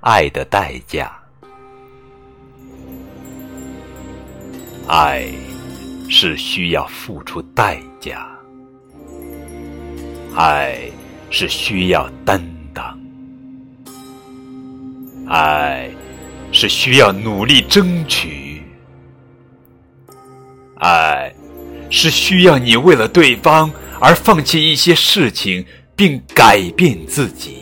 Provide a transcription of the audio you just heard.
爱的代价。爱是需要付出代价。爱是需要担当。爱是需要努力争取。爱是需要你为了对方而放弃一些事情并改变自己。